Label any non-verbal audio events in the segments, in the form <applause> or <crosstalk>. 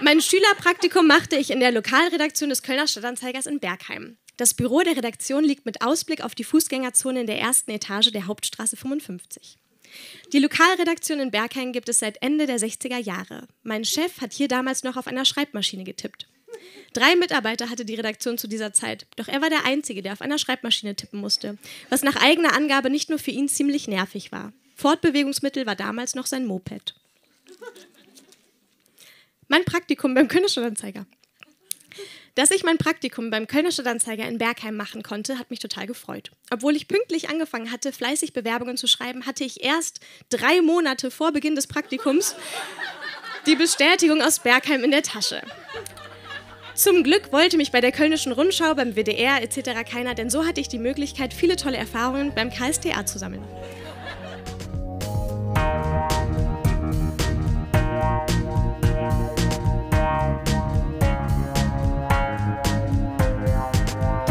Mein Schülerpraktikum machte ich in der Lokalredaktion des Kölner Stadtanzeigers in Bergheim. Das Büro der Redaktion liegt mit Ausblick auf die Fußgängerzone in der ersten Etage der Hauptstraße 55. Die Lokalredaktion in Bergheim gibt es seit Ende der 60er Jahre. Mein Chef hat hier damals noch auf einer Schreibmaschine getippt. Drei Mitarbeiter hatte die Redaktion zu dieser Zeit, doch er war der Einzige, der auf einer Schreibmaschine tippen musste, was nach eigener Angabe nicht nur für ihn ziemlich nervig war. Fortbewegungsmittel war damals noch sein Moped. Mein Praktikum beim Kölner Stadtanzeiger. Dass ich mein Praktikum beim Kölner Stadtanzeiger in Bergheim machen konnte, hat mich total gefreut. Obwohl ich pünktlich angefangen hatte, fleißig Bewerbungen zu schreiben, hatte ich erst drei Monate vor Beginn des Praktikums die Bestätigung aus Bergheim in der Tasche. Zum Glück wollte mich bei der Kölnischen Rundschau, beim WDR etc. keiner, denn so hatte ich die Möglichkeit, viele tolle Erfahrungen beim KSTA zu sammeln.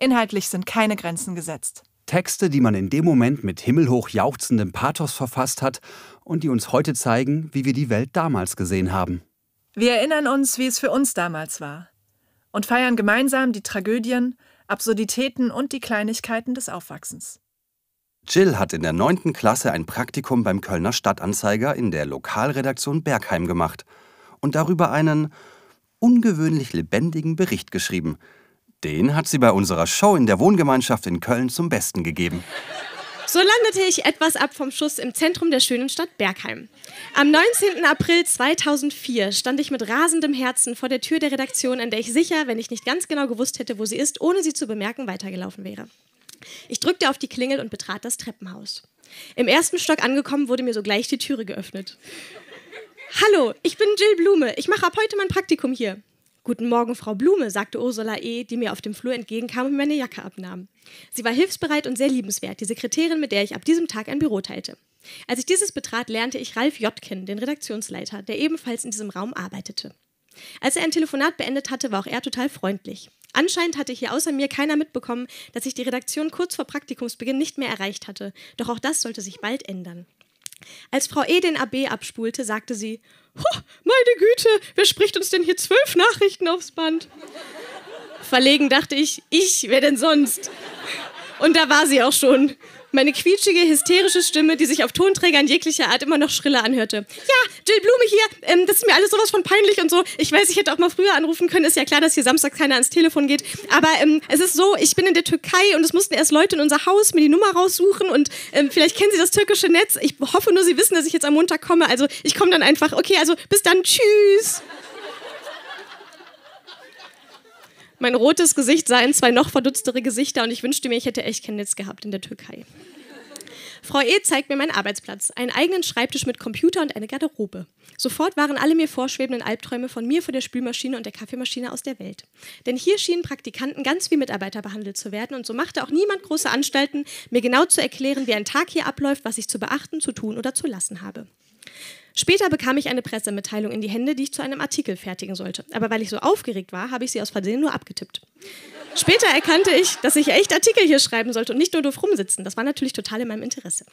Inhaltlich sind keine Grenzen gesetzt. Texte, die man in dem Moment mit himmelhoch jauchzendem Pathos verfasst hat und die uns heute zeigen, wie wir die Welt damals gesehen haben. Wir erinnern uns, wie es für uns damals war und feiern gemeinsam die Tragödien, Absurditäten und die Kleinigkeiten des Aufwachsens. Jill hat in der 9. Klasse ein Praktikum beim Kölner Stadtanzeiger in der Lokalredaktion Bergheim gemacht und darüber einen ungewöhnlich lebendigen Bericht geschrieben, den hat sie bei unserer Show in der Wohngemeinschaft in Köln zum Besten gegeben. So landete ich etwas ab vom Schuss im Zentrum der schönen Stadt Bergheim. Am 19. April 2004 stand ich mit rasendem Herzen vor der Tür der Redaktion, an der ich sicher, wenn ich nicht ganz genau gewusst hätte, wo sie ist, ohne sie zu bemerken, weitergelaufen wäre. Ich drückte auf die Klingel und betrat das Treppenhaus. Im ersten Stock angekommen wurde mir sogleich die Türe geöffnet. Hallo, ich bin Jill Blume. Ich mache ab heute mein Praktikum hier. Guten Morgen, Frau Blume, sagte Ursula E., die mir auf dem Flur entgegenkam und meine Jacke abnahm. Sie war hilfsbereit und sehr liebenswert, die Sekretärin, mit der ich ab diesem Tag ein Büro teilte. Als ich dieses betrat, lernte ich Ralf J. den Redaktionsleiter, der ebenfalls in diesem Raum arbeitete. Als er ein Telefonat beendet hatte, war auch er total freundlich. Anscheinend hatte hier außer mir keiner mitbekommen, dass ich die Redaktion kurz vor Praktikumsbeginn nicht mehr erreicht hatte. Doch auch das sollte sich bald ändern. Als Frau E. den AB abspulte, sagte sie: Meine Güte, wer spricht uns denn hier zwölf Nachrichten aufs Band? Verlegen dachte ich, ich, wer denn sonst? Und da war sie auch schon. Meine quietschige, hysterische Stimme, die sich auf Tonträgern jeglicher Art immer noch schriller anhörte. Ja, Jill Blume hier, ähm, das ist mir alles sowas von peinlich und so. Ich weiß, ich hätte auch mal früher anrufen können. Ist ja klar, dass hier Samstag keiner ans Telefon geht. Aber ähm, es ist so, ich bin in der Türkei und es mussten erst Leute in unser Haus mir die Nummer raussuchen und ähm, vielleicht kennen Sie das türkische Netz. Ich hoffe nur, Sie wissen, dass ich jetzt am Montag komme. Also ich komme dann einfach. Okay, also bis dann. Tschüss. Mein rotes Gesicht sah in zwei noch verdutztere Gesichter und ich wünschte mir, ich hätte echt kein Netz gehabt in der Türkei. Frau E. zeigt mir meinen Arbeitsplatz, einen eigenen Schreibtisch mit Computer und eine Garderobe. Sofort waren alle mir vorschwebenden Albträume von mir vor der Spülmaschine und der Kaffeemaschine aus der Welt. Denn hier schienen Praktikanten ganz wie Mitarbeiter behandelt zu werden und so machte auch niemand große Anstalten, mir genau zu erklären, wie ein Tag hier abläuft, was ich zu beachten, zu tun oder zu lassen habe. Später bekam ich eine Pressemitteilung in die Hände, die ich zu einem Artikel fertigen sollte. Aber weil ich so aufgeregt war, habe ich sie aus Versehen nur abgetippt. Später erkannte ich, dass ich echt Artikel hier schreiben sollte und nicht nur doof rumsitzen. Das war natürlich total in meinem Interesse.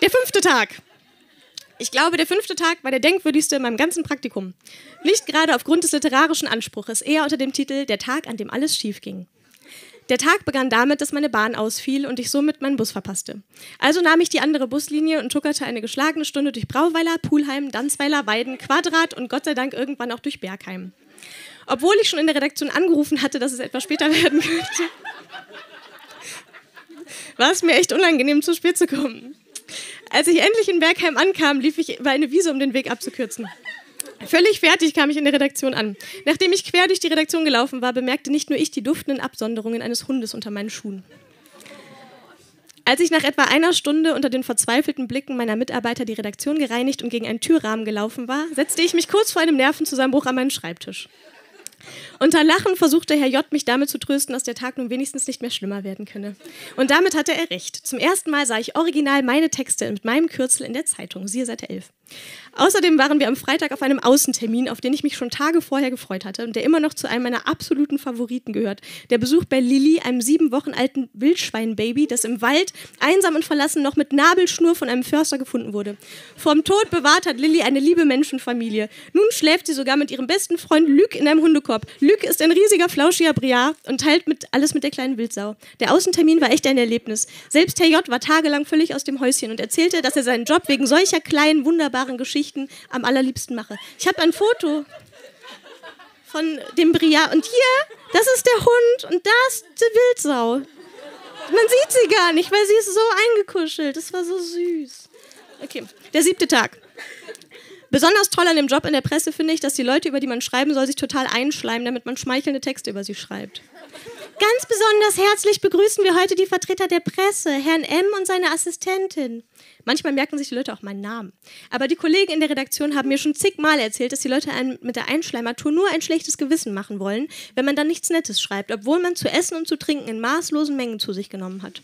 Der fünfte Tag. Ich glaube, der fünfte Tag war der denkwürdigste in meinem ganzen Praktikum. Nicht gerade aufgrund des literarischen Anspruches, eher unter dem Titel Der Tag, an dem alles schief ging. Der Tag begann damit, dass meine Bahn ausfiel und ich somit meinen Bus verpasste. Also nahm ich die andere Buslinie und tuckerte eine geschlagene Stunde durch Brauweiler, Pulheim, Danzweiler, Weiden, Quadrat und Gott sei Dank irgendwann auch durch Bergheim. Obwohl ich schon in der Redaktion angerufen hatte, dass es etwas später <laughs> werden könnte, war es mir echt unangenehm, zu spät zu kommen. Als ich endlich in Bergheim ankam, lief ich über eine Wiese, um den Weg abzukürzen. Völlig fertig kam ich in der Redaktion an. Nachdem ich quer durch die Redaktion gelaufen war, bemerkte nicht nur ich die duftenden Absonderungen eines Hundes unter meinen Schuhen. Als ich nach etwa einer Stunde unter den verzweifelten Blicken meiner Mitarbeiter die Redaktion gereinigt und gegen einen Türrahmen gelaufen war, setzte ich mich kurz vor einem Nervenzusammenbruch an meinen Schreibtisch. Unter Lachen versuchte Herr J. mich damit zu trösten, dass der Tag nun wenigstens nicht mehr schlimmer werden könne. Und damit hatte er recht. Zum ersten Mal sah ich original meine Texte mit meinem Kürzel in der Zeitung, siehe Seite 11. Außerdem waren wir am Freitag auf einem Außentermin, auf den ich mich schon Tage vorher gefreut hatte und der immer noch zu einem meiner absoluten Favoriten gehört. Der Besuch bei Lilly, einem sieben Wochen alten Wildschweinbaby, das im Wald, einsam und verlassen, noch mit Nabelschnur von einem Förster gefunden wurde. Vorm Tod bewahrt hat Lilly eine liebe Menschenfamilie. Nun schläft sie sogar mit ihrem besten Freund Luc in einem Hundekorb. Luc ist ein riesiger, flauschiger Briar und teilt mit, alles mit der kleinen Wildsau. Der Außentermin war echt ein Erlebnis. Selbst Herr J. war tagelang völlig aus dem Häuschen und erzählte, dass er seinen Job wegen solcher kleinen, wunderbaren Geschichten Geschichten am allerliebsten mache. Ich habe ein Foto von dem Bria und hier, das ist der Hund und da ist die Wildsau. Man sieht sie gar nicht, weil sie ist so eingekuschelt. Das war so süß. Okay, der siebte Tag. Besonders toll an dem Job in der Presse finde ich, dass die Leute, über die man schreiben soll, sich total einschleimen, damit man schmeichelnde Texte über sie schreibt. Ganz besonders herzlich begrüßen wir heute die Vertreter der Presse, Herrn M. und seine Assistentin. Manchmal merken sich die Leute auch meinen Namen. Aber die Kollegen in der Redaktion haben mir schon zigmal erzählt, dass die Leute einem mit der Einschleimatur nur ein schlechtes Gewissen machen wollen, wenn man dann nichts Nettes schreibt, obwohl man zu essen und zu trinken in maßlosen Mengen zu sich genommen hat.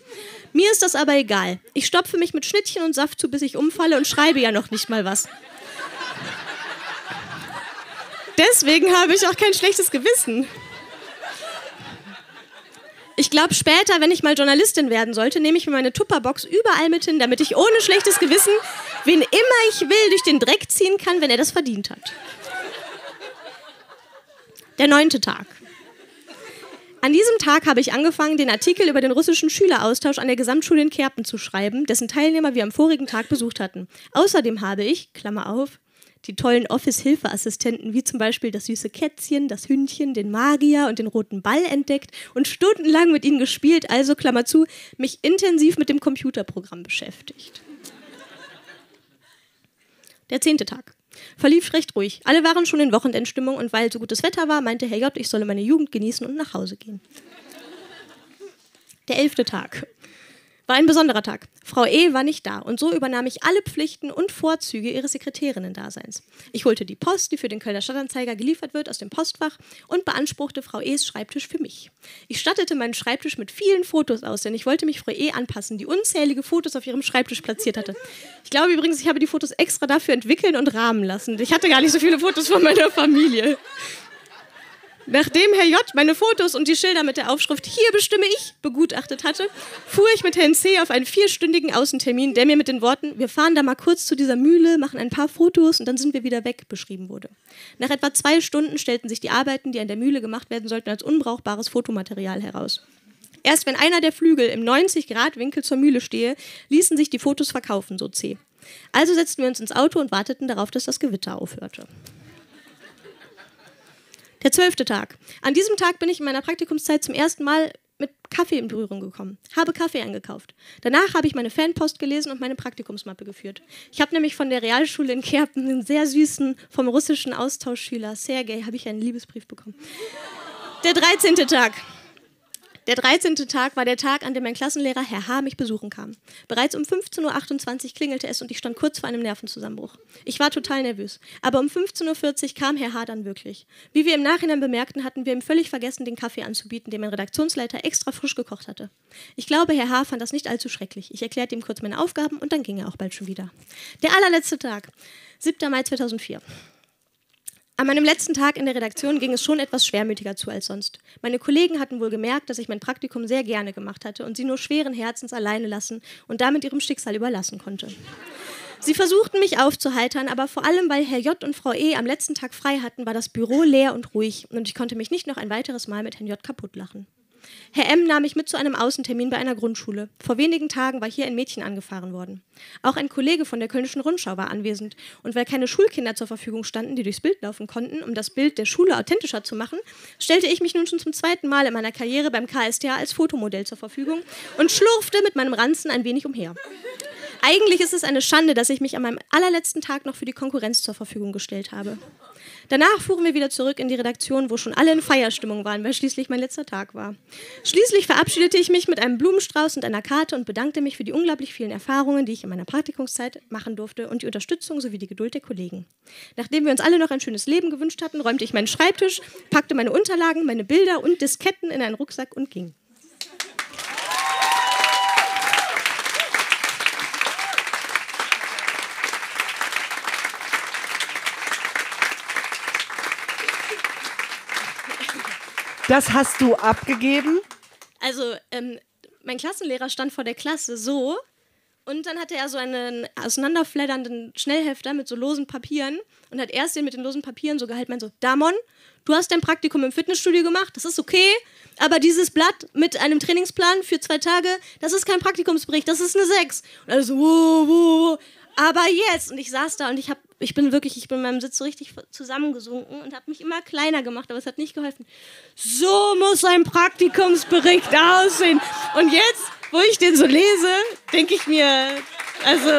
Mir ist das aber egal. Ich stopfe mich mit Schnittchen und Saft zu, bis ich umfalle und schreibe ja noch nicht mal was. Deswegen habe ich auch kein schlechtes Gewissen. Ich glaube, später, wenn ich mal Journalistin werden sollte, nehme ich mir meine Tupperbox überall mit hin, damit ich ohne schlechtes Gewissen, wen immer ich will, durch den Dreck ziehen kann, wenn er das verdient hat. Der neunte Tag. An diesem Tag habe ich angefangen, den Artikel über den russischen Schüleraustausch an der Gesamtschule in Kerpen zu schreiben, dessen Teilnehmer wir am vorigen Tag besucht hatten. Außerdem habe ich, Klammer auf, die tollen Office-Hilfeassistenten, wie zum Beispiel das süße Kätzchen, das Hündchen, den Magier und den roten Ball entdeckt und stundenlang mit ihnen gespielt, also Klammer zu, mich intensiv mit dem Computerprogramm beschäftigt. Der zehnte Tag. Verlief recht ruhig. Alle waren schon in Wochenendstimmung und weil so gutes Wetter war, meinte Herr J., ich solle meine Jugend genießen und nach Hause gehen. Der elfte Tag. War ein besonderer Tag. Frau E. war nicht da und so übernahm ich alle Pflichten und Vorzüge ihres Sekretärinnen-Daseins. Ich holte die Post, die für den Kölner Stadtanzeiger geliefert wird, aus dem Postfach und beanspruchte Frau E.s Schreibtisch für mich. Ich stattete meinen Schreibtisch mit vielen Fotos aus, denn ich wollte mich Frau E. anpassen, die unzählige Fotos auf ihrem Schreibtisch platziert hatte. Ich glaube übrigens, ich habe die Fotos extra dafür entwickeln und rahmen lassen. Ich hatte gar nicht so viele Fotos von meiner Familie. Nachdem Herr J. meine Fotos und die Schilder mit der Aufschrift Hier bestimme ich begutachtet hatte, fuhr ich mit Herrn C. auf einen vierstündigen Außentermin, der mir mit den Worten Wir fahren da mal kurz zu dieser Mühle, machen ein paar Fotos und dann sind wir wieder weg beschrieben wurde. Nach etwa zwei Stunden stellten sich die Arbeiten, die an der Mühle gemacht werden sollten, als unbrauchbares Fotomaterial heraus. Erst wenn einer der Flügel im 90-Grad-Winkel zur Mühle stehe, ließen sich die Fotos verkaufen, so C. Also setzten wir uns ins Auto und warteten darauf, dass das Gewitter aufhörte. Der zwölfte Tag. An diesem Tag bin ich in meiner Praktikumszeit zum ersten Mal mit Kaffee in Berührung gekommen, habe Kaffee eingekauft. Danach habe ich meine Fanpost gelesen und meine Praktikumsmappe geführt. Ich habe nämlich von der Realschule in Kerpen einen sehr süßen, vom russischen Austauschschüler Sergei, habe ich einen Liebesbrief bekommen. Der 13. Tag. Der 13. Tag war der Tag, an dem mein Klassenlehrer Herr H. mich besuchen kam. Bereits um 15.28 Uhr klingelte es und ich stand kurz vor einem Nervenzusammenbruch. Ich war total nervös. Aber um 15.40 Uhr kam Herr H. dann wirklich. Wie wir im Nachhinein bemerkten, hatten wir ihm völlig vergessen, den Kaffee anzubieten, den mein Redaktionsleiter extra frisch gekocht hatte. Ich glaube, Herr H. fand das nicht allzu schrecklich. Ich erklärte ihm kurz meine Aufgaben und dann ging er auch bald schon wieder. Der allerletzte Tag, 7. Mai 2004. An meinem letzten Tag in der Redaktion ging es schon etwas schwermütiger zu als sonst. Meine Kollegen hatten wohl gemerkt, dass ich mein Praktikum sehr gerne gemacht hatte und sie nur schweren Herzens alleine lassen und damit ihrem Schicksal überlassen konnte. Sie versuchten mich aufzuheitern, aber vor allem, weil Herr J. und Frau E. am letzten Tag frei hatten, war das Büro leer und ruhig und ich konnte mich nicht noch ein weiteres Mal mit Herrn J. kaputtlachen. Herr M. nahm mich mit zu einem Außentermin bei einer Grundschule. Vor wenigen Tagen war hier ein Mädchen angefahren worden. Auch ein Kollege von der Kölnischen Rundschau war anwesend. Und weil keine Schulkinder zur Verfügung standen, die durchs Bild laufen konnten, um das Bild der Schule authentischer zu machen, stellte ich mich nun schon zum zweiten Mal in meiner Karriere beim KSTA als Fotomodell zur Verfügung und schlurfte mit meinem Ranzen ein wenig umher. Eigentlich ist es eine Schande, dass ich mich an meinem allerletzten Tag noch für die Konkurrenz zur Verfügung gestellt habe. Danach fuhren wir wieder zurück in die Redaktion, wo schon alle in Feierstimmung waren, weil schließlich mein letzter Tag war. Schließlich verabschiedete ich mich mit einem Blumenstrauß und einer Karte und bedankte mich für die unglaublich vielen Erfahrungen, die ich in meiner Praktikumszeit machen durfte und die Unterstützung sowie die Geduld der Kollegen. Nachdem wir uns alle noch ein schönes Leben gewünscht hatten, räumte ich meinen Schreibtisch, packte meine Unterlagen, meine Bilder und Disketten in einen Rucksack und ging. Das hast du abgegeben? Also, ähm, mein Klassenlehrer stand vor der Klasse so und dann hatte er so einen auseinanderfleddernden Schnellhefter mit so losen Papieren und hat erst den mit den losen Papieren so gehalten, meint so, Damon, du hast dein Praktikum im Fitnessstudio gemacht, das ist okay, aber dieses Blatt mit einem Trainingsplan für zwei Tage, das ist kein Praktikumsbericht, das ist eine 6. Und er so, wo, wo, aber jetzt. Und ich saß da und ich habe ich bin wirklich, ich bin in meinem Sitz so richtig zusammengesunken und habe mich immer kleiner gemacht, aber es hat nicht geholfen. So muss ein Praktikumsbericht aussehen. Und jetzt, wo ich den so lese, denke ich mir, also.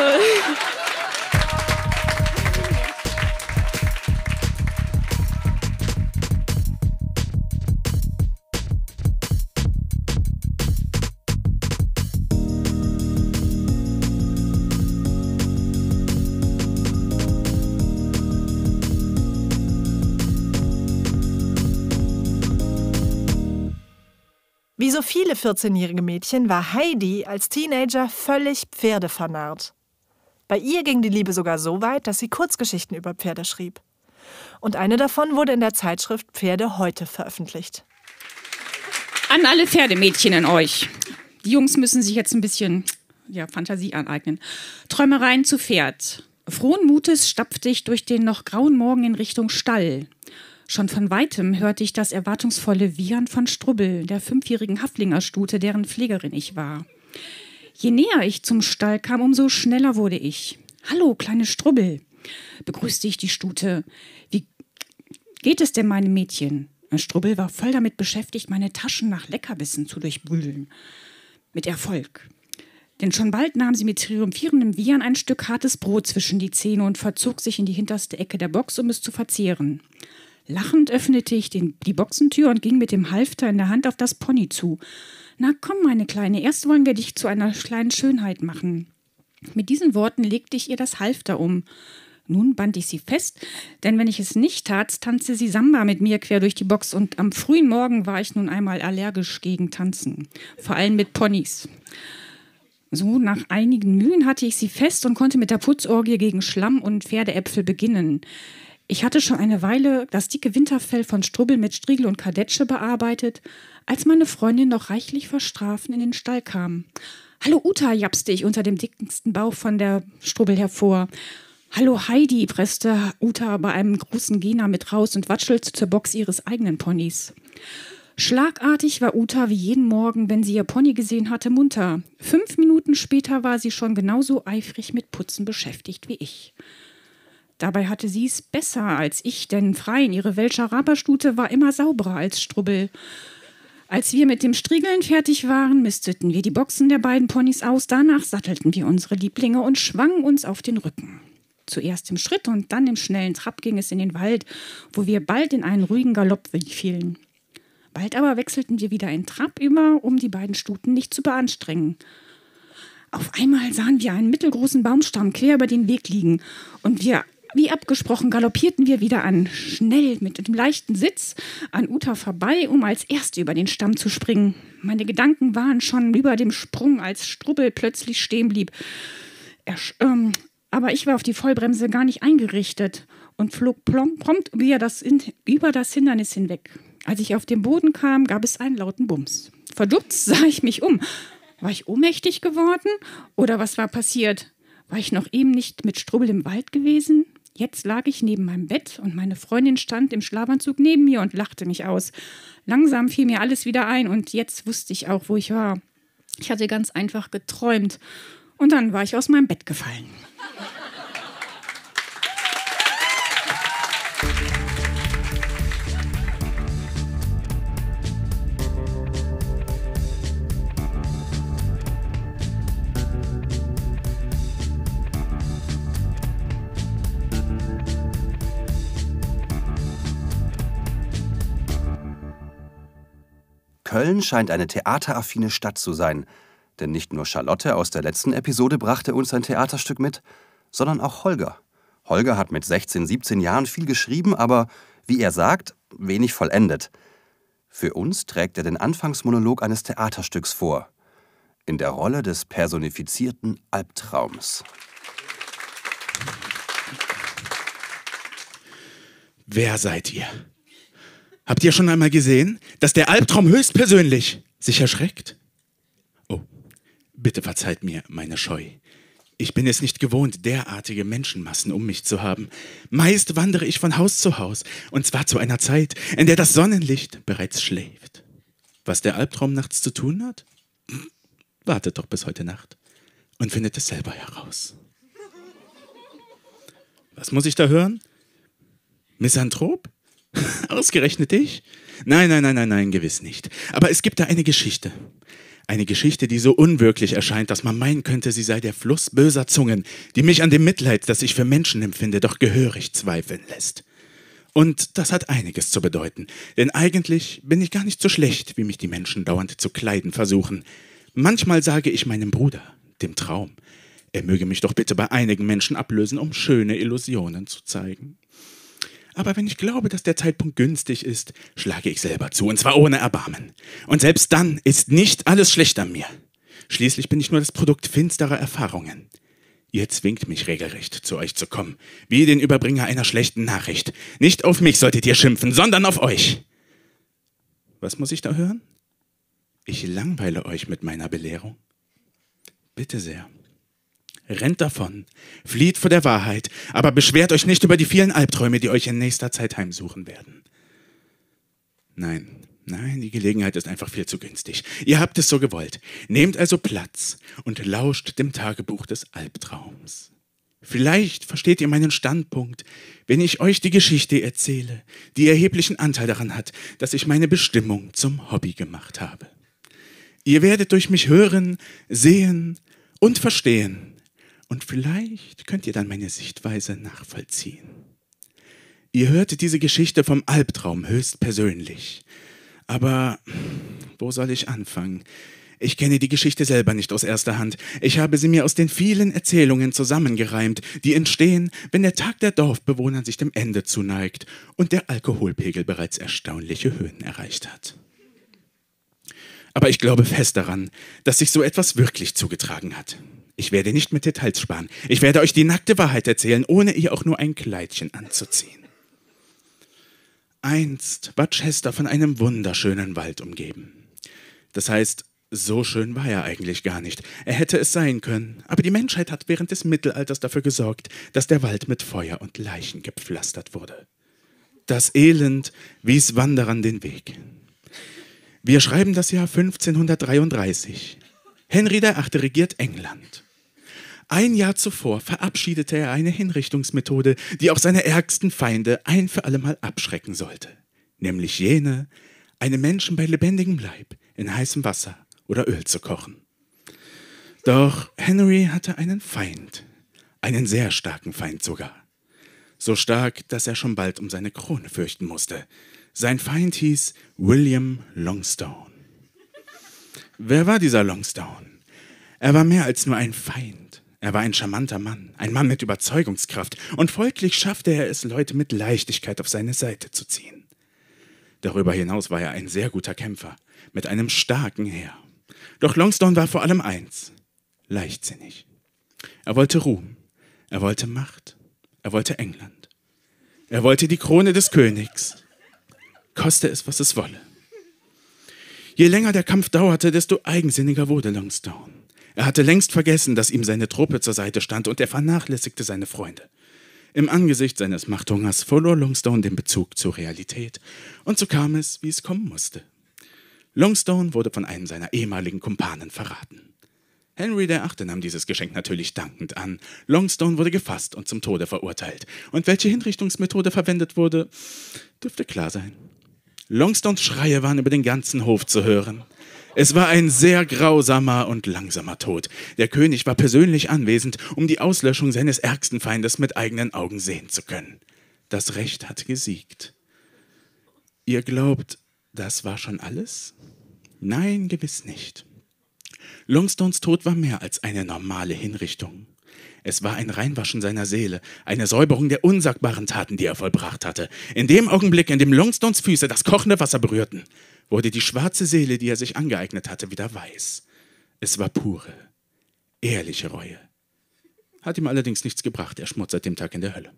Viele 14-jährige Mädchen war Heidi als Teenager völlig pferdevernarrt. Bei ihr ging die Liebe sogar so weit, dass sie Kurzgeschichten über Pferde schrieb. Und eine davon wurde in der Zeitschrift Pferde heute veröffentlicht. An alle Pferdemädchen in euch. Die Jungs müssen sich jetzt ein bisschen ja, Fantasie aneignen. Träumereien zu Pferd. Frohen Mutes stapfte ich durch den noch grauen Morgen in Richtung Stall. Schon von weitem hörte ich das erwartungsvolle Wiehern von Strubbel, der fünfjährigen Haflingerstute, deren Pflegerin ich war. Je näher ich zum Stall kam, umso schneller wurde ich. Hallo, kleine Strubbel, begrüßte ich die Stute. Wie geht es denn meinem Mädchen? Strubbel war voll damit beschäftigt, meine Taschen nach Leckerbissen zu durchwühlen. Mit Erfolg. Denn schon bald nahm sie mit triumphierendem Wiehern ein Stück hartes Brot zwischen die Zähne und verzog sich in die hinterste Ecke der Box, um es zu verzehren. Lachend öffnete ich den, die Boxentür und ging mit dem Halfter in der Hand auf das Pony zu. Na komm, meine Kleine, erst wollen wir dich zu einer kleinen Schönheit machen. Mit diesen Worten legte ich ihr das Halfter um. Nun band ich sie fest, denn wenn ich es nicht tat, tanzte sie Samba mit mir quer durch die Box und am frühen Morgen war ich nun einmal allergisch gegen Tanzen, vor allem mit Ponys. So, nach einigen Mühen hatte ich sie fest und konnte mit der Putzorgie gegen Schlamm und Pferdeäpfel beginnen. Ich hatte schon eine Weile das dicke Winterfell von Strubbel mit Striegel und Kadetsche bearbeitet, als meine Freundin noch reichlich verstrafen in den Stall kam. Hallo Uta, japste ich unter dem dicksten Bauch von der Strubbel hervor. Hallo Heidi, presste Uta bei einem großen Gena mit raus und watschelte zur Box ihres eigenen Ponys. Schlagartig war Uta wie jeden Morgen, wenn sie ihr Pony gesehen hatte, munter. Fünf Minuten später war sie schon genauso eifrig mit Putzen beschäftigt wie ich. Dabei hatte sie es besser als ich, denn Freien, ihre Welscher Raberstute, war immer sauberer als Strubbel. Als wir mit dem Striegeln fertig waren, misteten wir die Boxen der beiden Ponys aus, danach sattelten wir unsere Lieblinge und schwangen uns auf den Rücken. Zuerst im Schritt und dann im schnellen Trab ging es in den Wald, wo wir bald in einen ruhigen Galopp fielen. Bald aber wechselten wir wieder in Trab über, um die beiden Stuten nicht zu beanstrengen. Auf einmal sahen wir einen mittelgroßen Baumstamm quer über den Weg liegen und wir wie abgesprochen galoppierten wir wieder an, schnell mit einem leichten Sitz an Uta vorbei, um als Erste über den Stamm zu springen. Meine Gedanken waren schon über dem Sprung, als Strubbel plötzlich stehen blieb. Er, ähm, aber ich war auf die Vollbremse gar nicht eingerichtet und flog prompt über das, über das Hindernis hinweg. Als ich auf den Boden kam, gab es einen lauten Bums. Verdutzt sah ich mich um. War ich ohnmächtig geworden? Oder was war passiert? War ich noch eben nicht mit Strubbel im Wald gewesen? Jetzt lag ich neben meinem Bett und meine Freundin stand im Schlafanzug neben mir und lachte mich aus. Langsam fiel mir alles wieder ein und jetzt wusste ich auch, wo ich war. Ich hatte ganz einfach geträumt und dann war ich aus meinem Bett gefallen. Köln scheint eine theateraffine Stadt zu sein. Denn nicht nur Charlotte aus der letzten Episode brachte uns ein Theaterstück mit, sondern auch Holger. Holger hat mit 16, 17 Jahren viel geschrieben, aber wie er sagt, wenig vollendet. Für uns trägt er den Anfangsmonolog eines Theaterstücks vor. In der Rolle des personifizierten Albtraums. Wer seid ihr? Habt ihr schon einmal gesehen, dass der Albtraum höchstpersönlich sich erschreckt? Oh, bitte verzeiht mir meine Scheu. Ich bin es nicht gewohnt, derartige Menschenmassen um mich zu haben. Meist wandere ich von Haus zu Haus, und zwar zu einer Zeit, in der das Sonnenlicht bereits schläft. Was der Albtraum nachts zu tun hat? Wartet doch bis heute Nacht und findet es selber heraus. Was muss ich da hören? Misanthrop? <laughs> Ausgerechnet dich? Nein, nein, nein, nein, nein, gewiss nicht. Aber es gibt da eine Geschichte. Eine Geschichte, die so unwirklich erscheint, dass man meinen könnte, sie sei der Fluss böser Zungen, die mich an dem Mitleid, das ich für Menschen empfinde, doch gehörig zweifeln lässt. Und das hat einiges zu bedeuten, denn eigentlich bin ich gar nicht so schlecht, wie mich die Menschen dauernd zu kleiden versuchen. Manchmal sage ich meinem Bruder, dem Traum, er möge mich doch bitte bei einigen Menschen ablösen, um schöne Illusionen zu zeigen. Aber wenn ich glaube, dass der Zeitpunkt günstig ist, schlage ich selber zu, und zwar ohne Erbarmen. Und selbst dann ist nicht alles schlecht an mir. Schließlich bin ich nur das Produkt finsterer Erfahrungen. Ihr zwingt mich regelrecht, zu euch zu kommen, wie den Überbringer einer schlechten Nachricht. Nicht auf mich solltet ihr schimpfen, sondern auf euch. Was muss ich da hören? Ich langweile euch mit meiner Belehrung. Bitte sehr. Rennt davon, flieht vor der Wahrheit, aber beschwert euch nicht über die vielen Albträume, die euch in nächster Zeit heimsuchen werden. Nein, nein, die Gelegenheit ist einfach viel zu günstig. Ihr habt es so gewollt. Nehmt also Platz und lauscht dem Tagebuch des Albtraums. Vielleicht versteht ihr meinen Standpunkt, wenn ich euch die Geschichte erzähle, die erheblichen Anteil daran hat, dass ich meine Bestimmung zum Hobby gemacht habe. Ihr werdet durch mich hören, sehen und verstehen, und vielleicht könnt ihr dann meine Sichtweise nachvollziehen. Ihr hört diese Geschichte vom Albtraum höchstpersönlich. Aber wo soll ich anfangen? Ich kenne die Geschichte selber nicht aus erster Hand. Ich habe sie mir aus den vielen Erzählungen zusammengereimt, die entstehen, wenn der Tag der Dorfbewohner sich dem Ende zuneigt und der Alkoholpegel bereits erstaunliche Höhen erreicht hat. Aber ich glaube fest daran, dass sich so etwas wirklich zugetragen hat. Ich werde nicht mit Details sparen. Ich werde euch die nackte Wahrheit erzählen, ohne ihr auch nur ein Kleidchen anzuziehen. Einst war Chester von einem wunderschönen Wald umgeben. Das heißt, so schön war er eigentlich gar nicht. Er hätte es sein können, aber die Menschheit hat während des Mittelalters dafür gesorgt, dass der Wald mit Feuer und Leichen gepflastert wurde. Das Elend wies Wanderern den Weg. Wir schreiben das Jahr 1533. Henry VIII. regiert England. Ein Jahr zuvor verabschiedete er eine Hinrichtungsmethode, die auch seine ärgsten Feinde ein für allemal abschrecken sollte, nämlich jene, einen Menschen bei lebendigem Leib in heißem Wasser oder Öl zu kochen. Doch Henry hatte einen Feind, einen sehr starken Feind sogar. So stark, dass er schon bald um seine Krone fürchten musste. Sein Feind hieß William Longstone. Wer war dieser Longstone? Er war mehr als nur ein Feind. Er war ein charmanter Mann, ein Mann mit Überzeugungskraft, und folglich schaffte er es, Leute mit Leichtigkeit auf seine Seite zu ziehen. Darüber hinaus war er ein sehr guter Kämpfer, mit einem starken Heer. Doch Longstone war vor allem eins, leichtsinnig. Er wollte Ruhm, er wollte Macht, er wollte England. Er wollte die Krone des Königs, koste es, was es wolle. Je länger der Kampf dauerte, desto eigensinniger wurde Longstone. Er hatte längst vergessen, dass ihm seine Truppe zur Seite stand und er vernachlässigte seine Freunde. Im Angesicht seines Machthungers verlor Longstone den Bezug zur Realität. Und so kam es, wie es kommen musste. Longstone wurde von einem seiner ehemaligen Kumpanen verraten. Henry VIII. nahm dieses Geschenk natürlich dankend an. Longstone wurde gefasst und zum Tode verurteilt. Und welche Hinrichtungsmethode verwendet wurde, dürfte klar sein. Longstones Schreie waren über den ganzen Hof zu hören. Es war ein sehr grausamer und langsamer Tod. Der König war persönlich anwesend, um die Auslöschung seines ärgsten Feindes mit eigenen Augen sehen zu können. Das Recht hat gesiegt. Ihr glaubt, das war schon alles? Nein, gewiss nicht. Longstones Tod war mehr als eine normale Hinrichtung. Es war ein Reinwaschen seiner Seele, eine Säuberung der unsagbaren Taten, die er vollbracht hatte. In dem Augenblick, in dem Longstones Füße das kochende Wasser berührten, wurde die schwarze Seele, die er sich angeeignet hatte, wieder weiß. Es war pure, ehrliche Reue. Hat ihm allerdings nichts gebracht, er schmort seit dem Tag in der Hölle.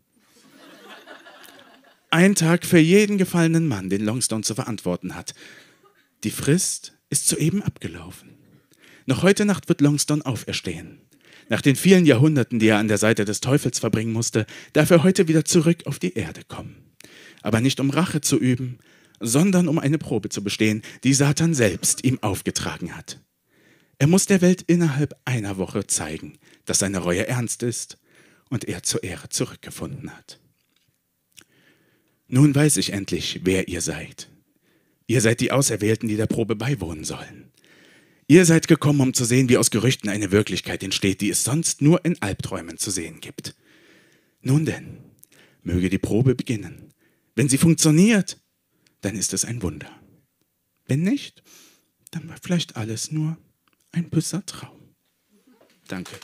Ein Tag für jeden gefallenen Mann, den Longstone zu verantworten hat. Die Frist ist soeben abgelaufen. Noch heute Nacht wird Longstone auferstehen. Nach den vielen Jahrhunderten, die er an der Seite des Teufels verbringen musste, darf er heute wieder zurück auf die Erde kommen. Aber nicht um Rache zu üben, sondern um eine Probe zu bestehen, die Satan selbst ihm aufgetragen hat. Er muss der Welt innerhalb einer Woche zeigen, dass seine Reue ernst ist und er zur Ehre zurückgefunden hat. Nun weiß ich endlich, wer ihr seid. Ihr seid die Auserwählten, die der Probe beiwohnen sollen. Ihr seid gekommen, um zu sehen, wie aus Gerüchten eine Wirklichkeit entsteht, die es sonst nur in Albträumen zu sehen gibt. Nun denn, möge die Probe beginnen. Wenn sie funktioniert, dann ist es ein Wunder. Wenn nicht, dann war vielleicht alles nur ein böser Traum. Danke.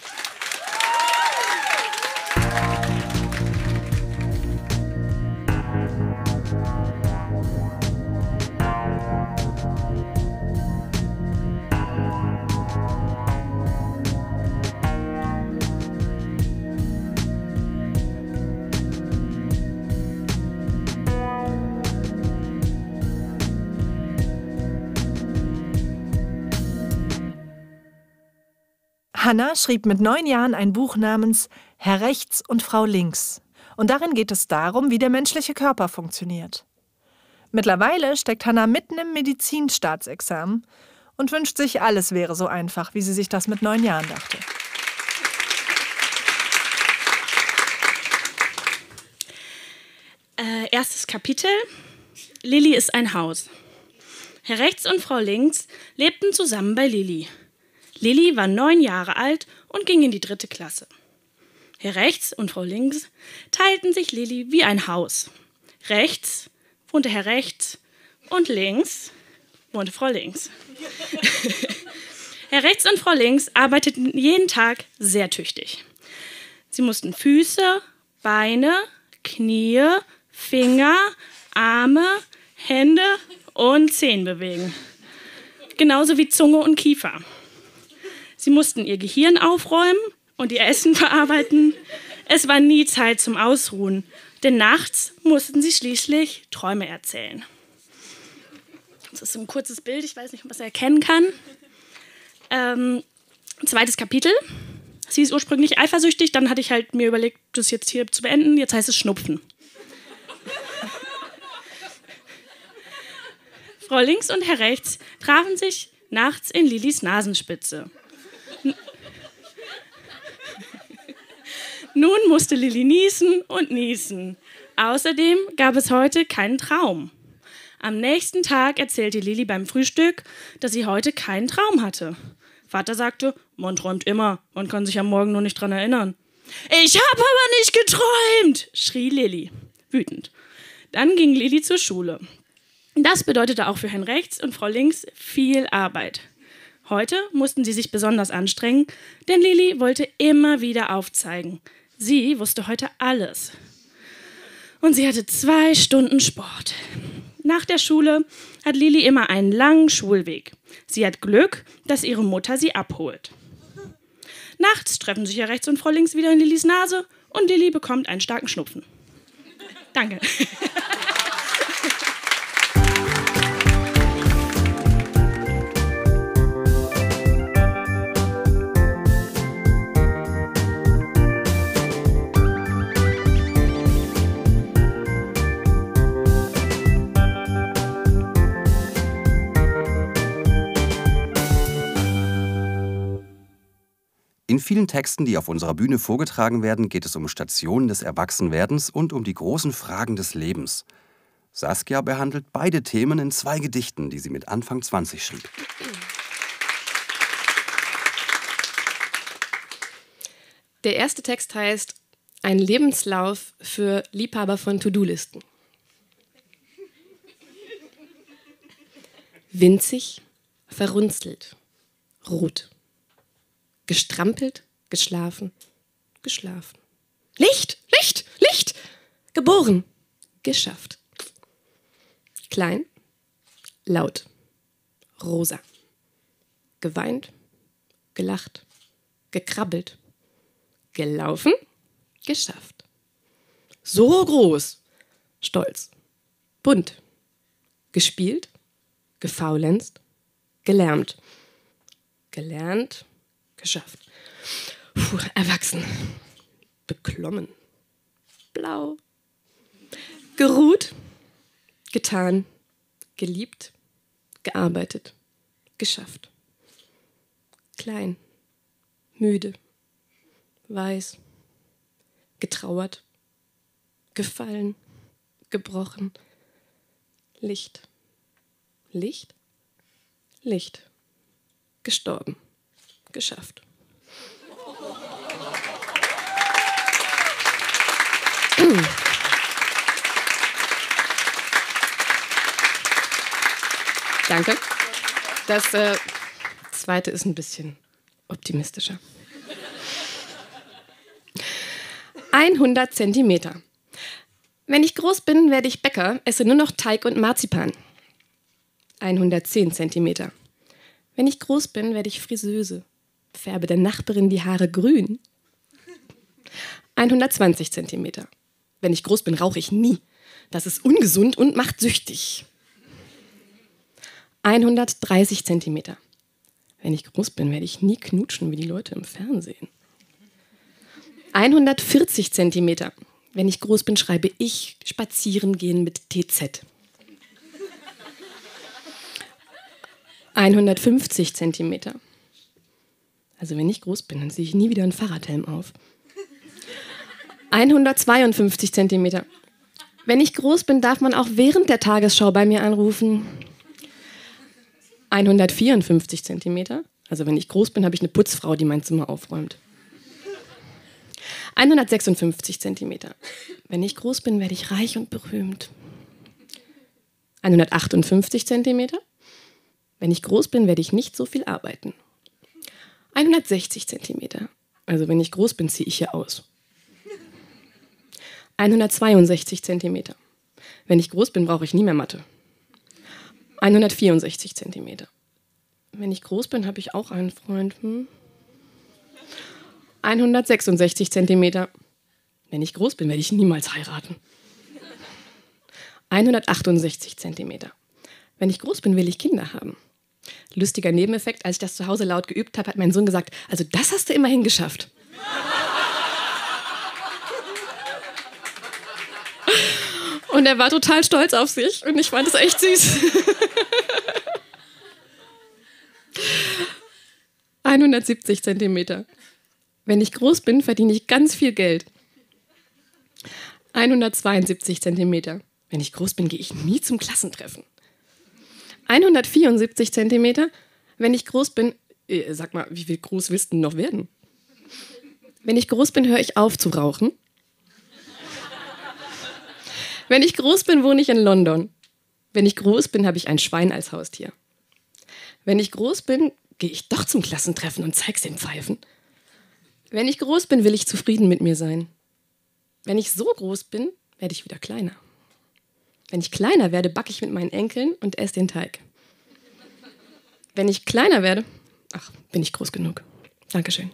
Hannah schrieb mit neun Jahren ein Buch namens Herr Rechts und Frau Links. Und darin geht es darum, wie der menschliche Körper funktioniert. Mittlerweile steckt Hannah mitten im Medizinstaatsexamen und wünscht sich, alles wäre so einfach, wie sie sich das mit neun Jahren dachte. Äh, erstes Kapitel. Lilly ist ein Haus. Herr Rechts und Frau Links lebten zusammen bei Lilly. Lilly war neun Jahre alt und ging in die dritte Klasse. Herr Rechts und Frau Links teilten sich Lilly wie ein Haus. Rechts wohnte Herr Rechts und links wohnte Frau Links. <laughs> Herr Rechts und Frau Links arbeiteten jeden Tag sehr tüchtig. Sie mussten Füße, Beine, Knie, Finger, Arme, Hände und Zehen bewegen. Genauso wie Zunge und Kiefer. Sie mussten ihr Gehirn aufräumen und ihr Essen <laughs> verarbeiten. Es war nie Zeit zum Ausruhen, denn nachts mussten sie schließlich Träume erzählen. Das ist so ein kurzes Bild, ich weiß nicht, ob man es erkennen kann. Ähm, zweites Kapitel. Sie ist ursprünglich eifersüchtig, dann hatte ich halt mir überlegt, das jetzt hier zu beenden. Jetzt heißt es Schnupfen. Frau links und Herr rechts trafen sich nachts in Lilis Nasenspitze. Nun musste Lilly niesen und niesen. Außerdem gab es heute keinen Traum. Am nächsten Tag erzählte Lilly beim Frühstück, dass sie heute keinen Traum hatte. Vater sagte, man träumt immer, man kann sich am Morgen nur nicht dran erinnern. Ich habe aber nicht geträumt, schrie Lilly, wütend. Dann ging Lilly zur Schule. Das bedeutete auch für Herrn Rechts und Frau Links viel Arbeit. Heute mussten sie sich besonders anstrengen, denn Lilly wollte immer wieder aufzeigen. Sie wusste heute alles. Und sie hatte zwei Stunden Sport. Nach der Schule hat Lilly immer einen langen Schulweg. Sie hat Glück, dass ihre Mutter sie abholt. Nachts treffen sich ja rechts und Frau links wieder in Lillys Nase und Lilly bekommt einen starken Schnupfen. Danke. <laughs> In vielen Texten, die auf unserer Bühne vorgetragen werden, geht es um Stationen des Erwachsenwerdens und um die großen Fragen des Lebens. Saskia behandelt beide Themen in zwei Gedichten, die sie mit Anfang 20 schrieb. Der erste Text heißt Ein Lebenslauf für Liebhaber von To-Do-Listen. Winzig, verrunzelt, rot. Gestrampelt, geschlafen, geschlafen. Licht, Licht, Licht! Geboren, geschafft. Klein, laut, rosa. Geweint, gelacht, gekrabbelt, gelaufen, geschafft. So groß, stolz, bunt, gespielt, gefaulenzt, gelärmt, gelernt, geschafft. Puh, erwachsen, beklommen, blau, geruht, getan, geliebt, gearbeitet, geschafft. Klein, müde, weiß, getrauert, gefallen, gebrochen, Licht, Licht, Licht, gestorben, geschafft. <clears throat> Danke. Das äh, zweite ist ein bisschen optimistischer. 100 Zentimeter. Wenn ich groß bin, werde ich Bäcker, esse nur noch Teig und Marzipan. 110 Zentimeter. Wenn ich groß bin, werde ich Friseuse, färbe der Nachbarin die Haare grün. 120 Zentimeter. Wenn ich groß bin, rauche ich nie. Das ist ungesund und macht süchtig. 130 Zentimeter. Wenn ich groß bin, werde ich nie knutschen wie die Leute im Fernsehen. 140 Zentimeter. Wenn ich groß bin, schreibe ich spazieren gehen mit TZ. 150 Zentimeter. Also wenn ich groß bin, dann sehe ich nie wieder einen Fahrradhelm auf. 152 Zentimeter. Wenn ich groß bin, darf man auch während der Tagesschau bei mir anrufen. 154 Zentimeter. Also wenn ich groß bin, habe ich eine Putzfrau, die mein Zimmer aufräumt. 156 Zentimeter. Wenn ich groß bin, werde ich reich und berühmt. 158 Zentimeter. Wenn ich groß bin, werde ich nicht so viel arbeiten. 160 Zentimeter. Also wenn ich groß bin, ziehe ich hier aus. 162 Zentimeter. Wenn ich groß bin, brauche ich nie mehr Mathe. 164 Zentimeter. Wenn ich groß bin, habe ich auch einen Freund. Hm? 166 Zentimeter. Wenn ich groß bin, werde ich niemals heiraten. 168 Zentimeter. Wenn ich groß bin, will ich Kinder haben. Lustiger Nebeneffekt, als ich das zu Hause laut geübt habe, hat mein Sohn gesagt, also das hast du immerhin geschafft. Und er war total stolz auf sich und ich fand es echt süß. 170 Zentimeter. Wenn ich groß bin, verdiene ich ganz viel Geld. 172 Zentimeter. Wenn ich groß bin, gehe ich nie zum Klassentreffen. 174 Zentimeter. Wenn ich groß bin, äh, sag mal, wie viel groß willst du noch werden? Wenn ich groß bin, höre ich auf zu rauchen. Wenn ich groß bin, wohne ich in London. Wenn ich groß bin, habe ich ein Schwein als Haustier. Wenn ich groß bin, gehe ich doch zum Klassentreffen und zeig's den Pfeifen. Wenn ich groß bin, will ich zufrieden mit mir sein. Wenn ich so groß bin, werde ich wieder kleiner. Wenn ich kleiner werde, backe ich mit meinen Enkeln und esse den Teig. Wenn ich kleiner werde, ach, bin ich groß genug. Dankeschön.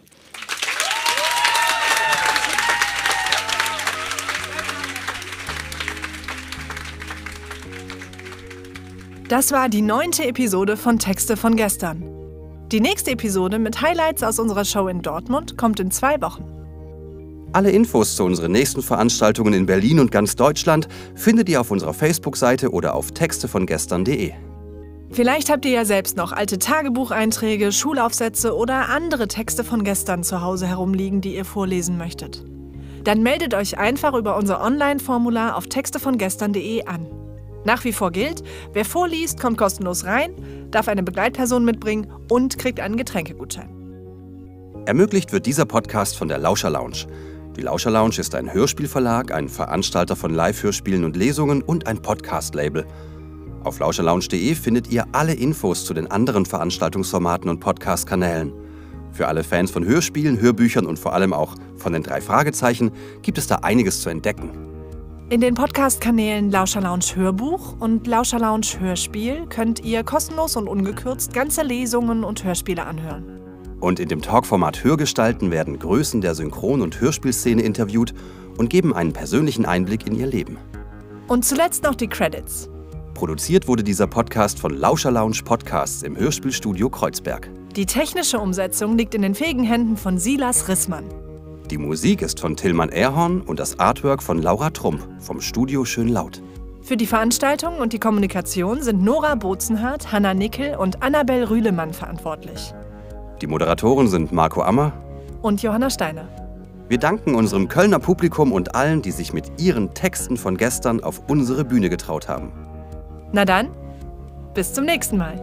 Das war die neunte Episode von Texte von gestern. Die nächste Episode mit Highlights aus unserer Show in Dortmund kommt in zwei Wochen. Alle Infos zu unseren nächsten Veranstaltungen in Berlin und ganz Deutschland findet ihr auf unserer Facebook-Seite oder auf textevongestern.de. Vielleicht habt ihr ja selbst noch alte Tagebucheinträge, Schulaufsätze oder andere Texte von gestern zu Hause herumliegen, die ihr vorlesen möchtet. Dann meldet euch einfach über unser Online-Formular auf textevongestern.de an. Nach wie vor gilt, wer vorliest, kommt kostenlos rein, darf eine Begleitperson mitbringen und kriegt einen Getränkegutschein. Ermöglicht wird dieser Podcast von der Lauscher Lounge. Die Lauscher Lounge ist ein Hörspielverlag, ein Veranstalter von Live-Hörspielen und Lesungen und ein Podcast-Label. Auf lauscherlounge.de findet ihr alle Infos zu den anderen Veranstaltungsformaten und Podcast-Kanälen. Für alle Fans von Hörspielen, Hörbüchern und vor allem auch von den drei Fragezeichen gibt es da einiges zu entdecken. In den Podcast-Kanälen Lauscher Lounge Hörbuch und Lauscher Lounge Hörspiel könnt ihr kostenlos und ungekürzt ganze Lesungen und Hörspiele anhören. Und in dem Talkformat Hörgestalten werden Größen der Synchron- und Hörspielszene interviewt und geben einen persönlichen Einblick in ihr Leben. Und zuletzt noch die Credits. Produziert wurde dieser Podcast von Lauscher Lounge Podcasts im Hörspielstudio Kreuzberg. Die technische Umsetzung liegt in den fähigen Händen von Silas Rissmann. Die Musik ist von Tillmann Erhorn und das Artwork von Laura Trump vom Studio Schön Laut. Für die Veranstaltung und die Kommunikation sind Nora Bozenhardt, Hanna Nickel und Annabel Rühlemann verantwortlich. Die Moderatoren sind Marco Ammer. Und Johanna Steiner. Wir danken unserem Kölner Publikum und allen, die sich mit ihren Texten von gestern auf unsere Bühne getraut haben. Na dann, bis zum nächsten Mal.